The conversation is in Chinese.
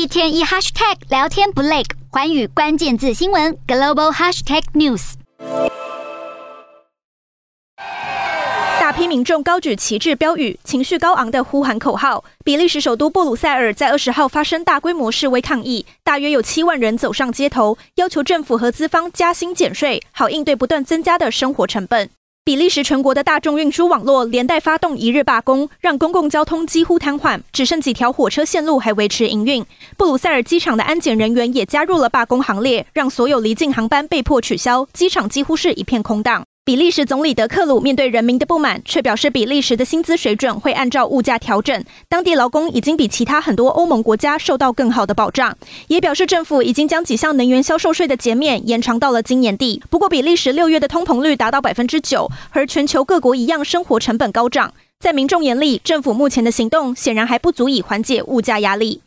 一天一 hashtag 聊天不累，寰宇关键字新闻 global hashtag news。大批民众高举旗帜标语，情绪高昂的呼喊口号。比利时首都布鲁塞尔在二十号发生大规模示威抗议，大约有七万人走上街头，要求政府和资方加薪减税，好应对不断增加的生活成本。比利时全国的大众运输网络连带发动一日罢工，让公共交通几乎瘫痪，只剩几条火车线路还维持营运。布鲁塞尔机场的安检人员也加入了罢工行列，让所有离境航班被迫取消，机场几乎是一片空荡。比利时总理德克鲁面对人民的不满，却表示比利时的薪资水准会按照物价调整，当地劳工已经比其他很多欧盟国家受到更好的保障，也表示政府已经将几项能源销售税的减免延长到了今年底。不过，比利时六月的通膨率达到百分之九，和全球各国一样，生活成本高涨，在民众眼里，政府目前的行动显然还不足以缓解物价压力。